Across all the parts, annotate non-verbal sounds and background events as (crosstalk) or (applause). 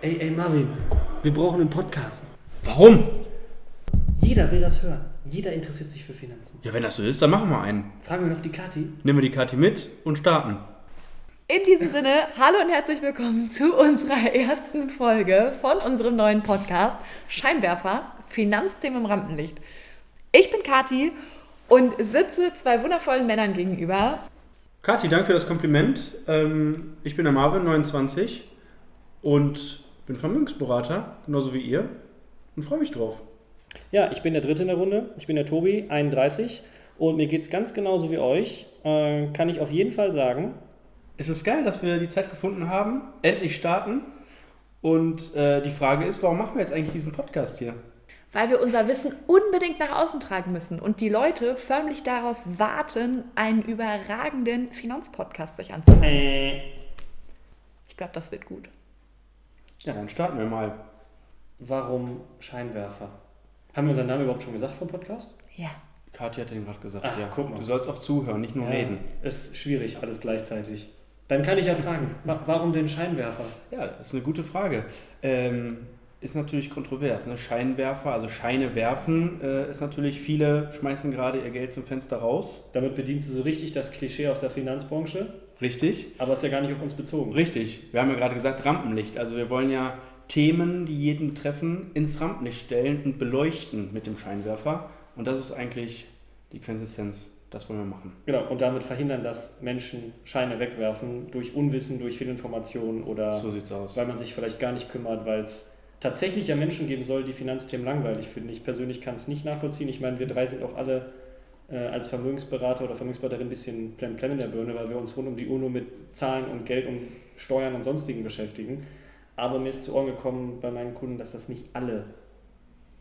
Ey, ey, Marvin, wir brauchen einen Podcast. Warum? Jeder will das hören. Jeder interessiert sich für Finanzen. Ja, wenn das so ist, dann machen wir einen. Fragen wir noch die Kathi. Nehmen wir die Karte mit und starten. In diesem Sinne, hallo und herzlich willkommen zu unserer ersten Folge von unserem neuen Podcast Scheinwerfer, Finanzthemen im Rampenlicht. Ich bin Kati und sitze zwei wundervollen Männern gegenüber. Kathi, danke für das Kompliment. Ähm, ich bin der Marvin, 29 und bin Vermögensberater, genauso wie ihr und freue mich drauf. Ja, ich bin der Dritte in der Runde. Ich bin der Tobi, 31. Und mir geht es ganz genauso wie euch. Äh, kann ich auf jeden Fall sagen. Es ist geil, dass wir die Zeit gefunden haben, endlich starten. Und äh, die Frage ist, warum machen wir jetzt eigentlich diesen Podcast hier? Weil wir unser Wissen unbedingt nach außen tragen müssen und die Leute förmlich darauf warten, einen überragenden Finanzpodcast sich anzuhören. Äh, Ich glaube, das wird gut. Ja, dann starten wir mal. warum Scheinwerfer? Haben wir unseren Namen überhaupt schon gesagt vom Podcast? Ja. Kathi hat den gerade gesagt, Ach, ja. guck mal. Du sollst auch zuhören, nicht nur Ja, reden. Ist schwierig, alles gleichzeitig. Dann kann ich ja fragen, wa warum den Scheinwerfer? Ja, das ist eine gute Frage. Ähm, ist natürlich kontrovers. Ne? Scheinwerfer, also Scheine werfen, äh, ist natürlich, viele schmeißen gerade ihr Geld zum Fenster raus. Damit bedienst du so richtig das Klischee aus der Finanzbranche, Richtig? aber ist ja gar nicht auf uns bezogen. Richtig. Wir haben ja gerade gesagt Rampenlicht. Also wir wollen ja Themen, die jeden betreffen, ins Rampenlicht stellen und beleuchten mit dem Scheinwerfer. Und das ist eigentlich die Quintessenz. Das wollen wir machen. Genau, und damit verhindern, dass Menschen Scheine wegwerfen durch Unwissen, durch Fehlinformationen oder So sieht's aus. weil man sich vielleicht gar nicht kümmert, weil es tatsächlich ja Menschen geben soll, die Finanzthemen langweilig finden. Ich persönlich kann es nicht nachvollziehen. Ich meine, wir drei sind auch alle als Vermögensberater oder Vermögensberaterin ein bisschen plem in der Birne, weil wir uns rund um die Uhr nur mit Zahlen und Geld und Steuern und sonstigen beschäftigen. Aber mir ist zu Ohren gekommen bei meinen Kunden, dass das nicht alle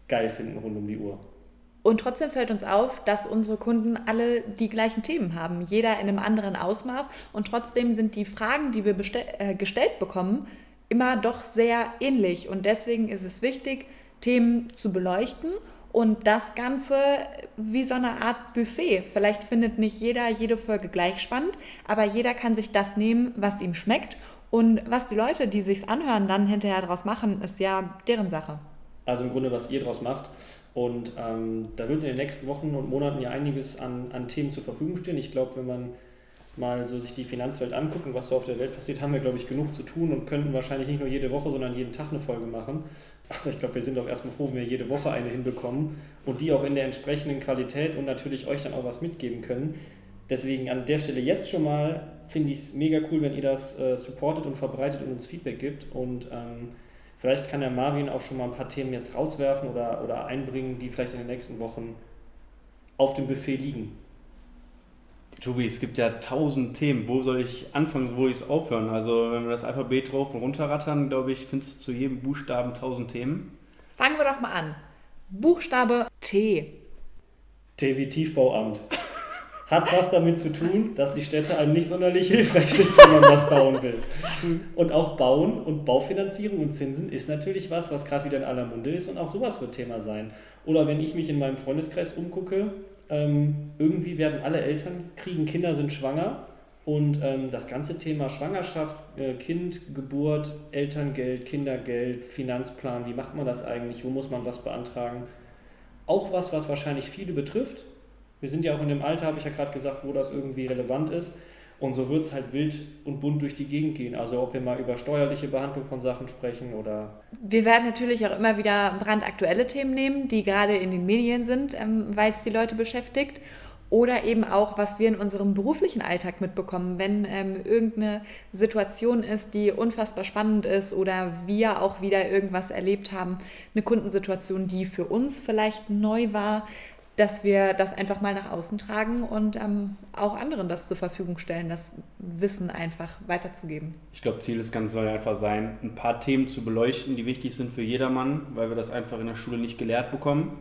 geil finden rund um die Uhr. Und trotzdem fällt uns auf, dass unsere Kunden alle die gleichen Themen haben, jeder in einem anderen Ausmaß. Und trotzdem sind die Fragen, die wir äh, gestellt bekommen, immer doch sehr ähnlich. Und deswegen ist es wichtig, Themen zu beleuchten und das Ganze wie so eine Art Buffet. Vielleicht findet nicht jeder jede Folge gleich spannend, aber jeder kann sich das nehmen, was ihm schmeckt. Und was die Leute, die sich's anhören, dann hinterher draus machen, ist ja deren Sache. Also im Grunde, was ihr draus macht. Und ähm, da wird in den nächsten Wochen und Monaten ja einiges an, an Themen zur Verfügung stehen. Ich glaube, wenn man mal so sich die Finanzwelt anguckt und was so auf der Welt passiert, haben wir, glaube ich, genug zu tun und könnten wahrscheinlich nicht nur jede Woche, sondern jeden Tag eine Folge machen. Aber ich glaube, wir sind auch erstmal froh, wenn wir jede Woche eine hinbekommen und die auch in der entsprechenden Qualität und natürlich euch dann auch was mitgeben können. Deswegen an der Stelle jetzt schon mal finde ich es mega cool, wenn ihr das äh, supportet und verbreitet und uns Feedback gibt. Und ähm, vielleicht kann der Marvin auch schon mal ein paar Themen jetzt rauswerfen oder, oder einbringen, die vielleicht in den nächsten Wochen auf dem Buffet liegen. Tobi, es gibt ja tausend Themen. Wo soll ich anfangen, wo ich es aufhören? Also wenn wir das Alphabet drauf und runterrattern, glaube ich, findest du zu jedem Buchstaben tausend Themen. Fangen wir doch mal an. Buchstabe T. T wie Tiefbauamt. Hat was damit zu tun, dass die Städte einem nicht sonderlich hilfreich sind, wenn man was bauen will. Und auch Bauen und Baufinanzierung und Zinsen ist natürlich was, was gerade wieder in aller Munde ist und auch sowas wird Thema sein. Oder wenn ich mich in meinem Freundeskreis umgucke, ähm, irgendwie werden alle Eltern kriegen Kinder, sind schwanger und ähm, das ganze Thema Schwangerschaft, äh, Kind, Geburt, Elterngeld, Kindergeld, Finanzplan, wie macht man das eigentlich, wo muss man was beantragen, auch was, was wahrscheinlich viele betrifft. Wir sind ja auch in dem Alter, habe ich ja gerade gesagt, wo das irgendwie relevant ist. Und so wird es halt wild und bunt durch die Gegend gehen. Also ob wir mal über steuerliche Behandlung von Sachen sprechen oder Wir werden natürlich auch immer wieder brandaktuelle Themen nehmen, die gerade in den Medien sind, ähm, weil es die Leute beschäftigt. Oder eben auch, was wir in unserem beruflichen Alltag mitbekommen, wenn ähm, irgendeine Situation ist, die unfassbar spannend ist oder wir auch wieder irgendwas erlebt haben, eine Kundensituation, die für uns vielleicht neu war, dass wir das einfach mal nach außen tragen und ähm, auch anderen das zur Verfügung stellen, das Wissen einfach weiterzugeben. Ich glaube, Ziel des Ganzen soll einfach sein, ein paar Themen zu beleuchten, die wichtig sind für jedermann, weil wir das einfach in der Schule nicht gelehrt bekommen.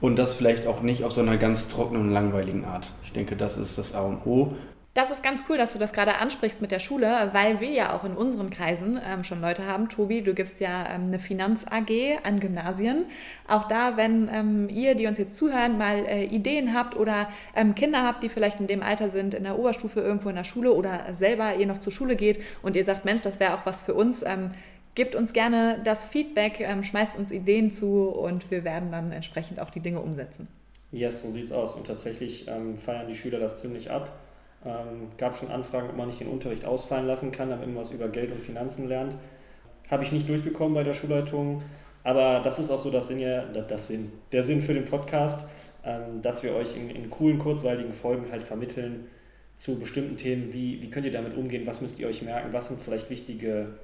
Und das vielleicht auch nicht auf so einer ganz trockenen und langweiligen Art. Ich denke, das ist das A und O. Das ist ganz cool, dass du das gerade ansprichst mit der Schule, weil wir ja auch in unseren Kreisen ähm, schon Leute haben. Tobi, du gibst ja ähm, eine Finanz-AG an Gymnasien. Auch da, wenn ähm, ihr, die uns jetzt zuhören, mal äh, Ideen habt oder ähm, Kinder habt, die vielleicht in dem Alter sind, in der Oberstufe irgendwo in der Schule oder selber ihr noch zur Schule geht und ihr sagt, Mensch, das wäre auch was für uns, ähm, gebt uns gerne das Feedback, ähm, schmeißt uns Ideen zu und wir werden dann entsprechend auch die Dinge umsetzen. Yes, so sieht's aus. Und tatsächlich feiern die Schüler das ziemlich ab. Ähm, gab schon Anfragen, ob man nicht den Unterricht ausfallen lassen kann, damit man was über Geld und Finanzen lernt. Habe ich nicht durchbekommen bei der Schulleitung. Aber das ist auch so das Sinn, ja, das Sinn, der Sinn für den Podcast, ähm, dass wir euch in, in coolen, kurzweiligen Folgen halt vermitteln zu bestimmten Themen, wie, wie könnt ihr damit umgehen, was müsst ihr euch merken, was sind vielleicht wichtige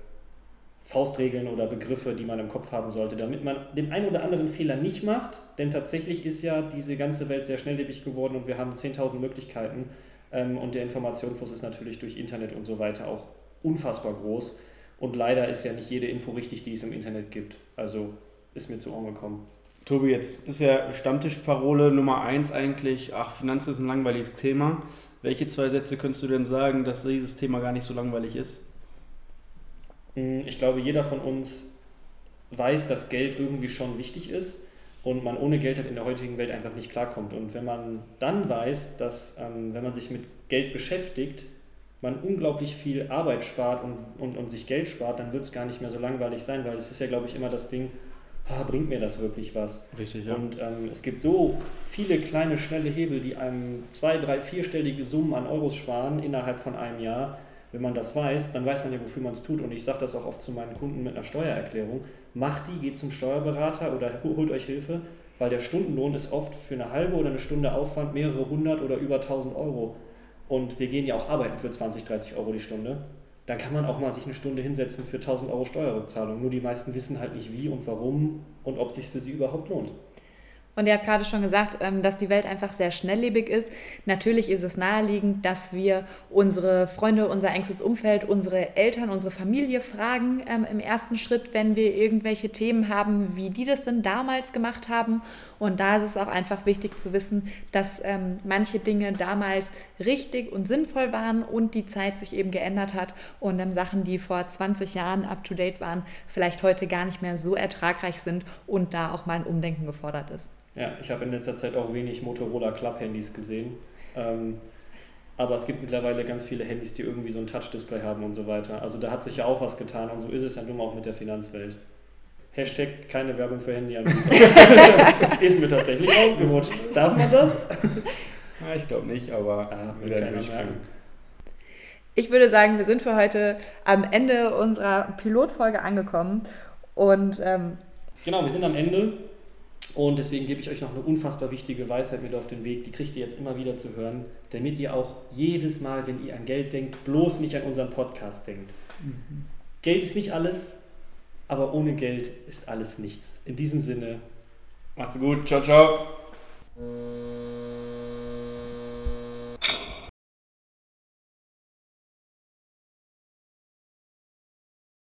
Faustregeln oder Begriffe, die man im Kopf haben sollte, damit man den einen oder anderen Fehler nicht macht. Denn tatsächlich ist ja diese ganze Welt sehr schnelllebig geworden und wir haben 10.000 Möglichkeiten. Ähm, und der Informationsfluss ist natürlich durch Internet und so weiter auch unfassbar groß. Und leider ist ja nicht jede Info richtig, die es im Internet gibt. Also ist mir zu Ohren gekommen. Tobi, jetzt ist ja Stammtischparole Nummer 1 eigentlich, ach, Finanzen ist ein langweiliges Thema. Welche zwei Sätze könntest du denn sagen, dass dieses Thema gar nicht so langweilig ist? Hm, ich glaube, jeder von uns weiß, dass Geld irgendwie schon wichtig ist und man ohne Geld halt in der heutigen Welt einfach nicht klarkommt. Und wenn man dann weiß, dass ähm, wenn man sich mit Geld beschäftigt, man unglaublich viel Arbeit spart und, und, und sich Geld spart, dann wird es gar nicht mehr so langweilig sein, weil es ist ja, glaube ich, immer das Ding, ah, bringt mir das wirklich was? Richtig, ja. Und ähm, es gibt so viele kleine, schnelle Hebel, die einem zwei, drei, vierstellige Summen an Euros sparen innerhalb von einem Jahr wenn man das weiß, dann weiß man ja, wofür man es tut. Und ich sage das auch oft zu meinen Kunden mit einer Steuererklärung. Macht die, geht zum Steuerberater oder holt euch Hilfe, weil der Stundenlohn ist oft für eine halbe oder eine Stunde Aufwand mehrere hundert oder über tausend Euro. Und wir gehen ja auch arbeiten für 20, 30 Euro die Stunde. Dann kann man auch mal sich eine Stunde hinsetzen für 1000 Euro Steuerrückzahlung. Nur die meisten wissen halt nicht wie und warum und ob es sich für sie überhaupt lohnt. Und ihr habt gerade schon gesagt, ähm, dass die Welt einfach sehr schnelllebig ist. Natürlich ist es naheliegend, dass wir unsere Freunde, unser engstes Umfeld, unsere Eltern, unsere Familie fragen ähm, im ersten Schritt, wenn wir irgendwelche Themen haben, wie die das denn damals gemacht haben. Und da ist es auch einfach wichtig zu wissen, dass ähm, manche Dinge damals richtig und sinnvoll waren und die Zeit sich eben geändert hat und ähm, Sachen, die vor 20 Jahren up-to-date waren, vielleicht heute gar nicht mehr so ertragreich sind und da auch mal ein Umdenken gefordert ist. Ja, ich habe in letzter Zeit auch wenig Motorola Club-Handys gesehen. Ähm, aber es gibt mittlerweile ganz viele Handys, die irgendwie so ein Touch-Display haben und so weiter. Also da hat sich ja auch was getan und so ist es ja nun auch mit der Finanzwelt. Hashtag keine Werbung für Handyanbieter. (laughs) ist mir tatsächlich ausgerutscht. Darf man das? (laughs) Ja, ich glaube nicht, aber ah, wir werden durchspringen. Ich würde sagen, wir sind für heute am Ende unserer Pilotfolge angekommen. Und ähm, genau, wir sind am Ende. Und deswegen gebe ich euch noch eine unfassbar wichtige Weisheit mit auf den Weg. Die kriegt ihr jetzt immer wieder zu hören, damit ihr auch jedes Mal, wenn ihr an Geld denkt, bloß nicht an unseren Podcast denkt. Mhm. Geld ist nicht alles, aber ohne Geld ist alles nichts. In diesem Sinne, macht's gut. Ciao, ciao.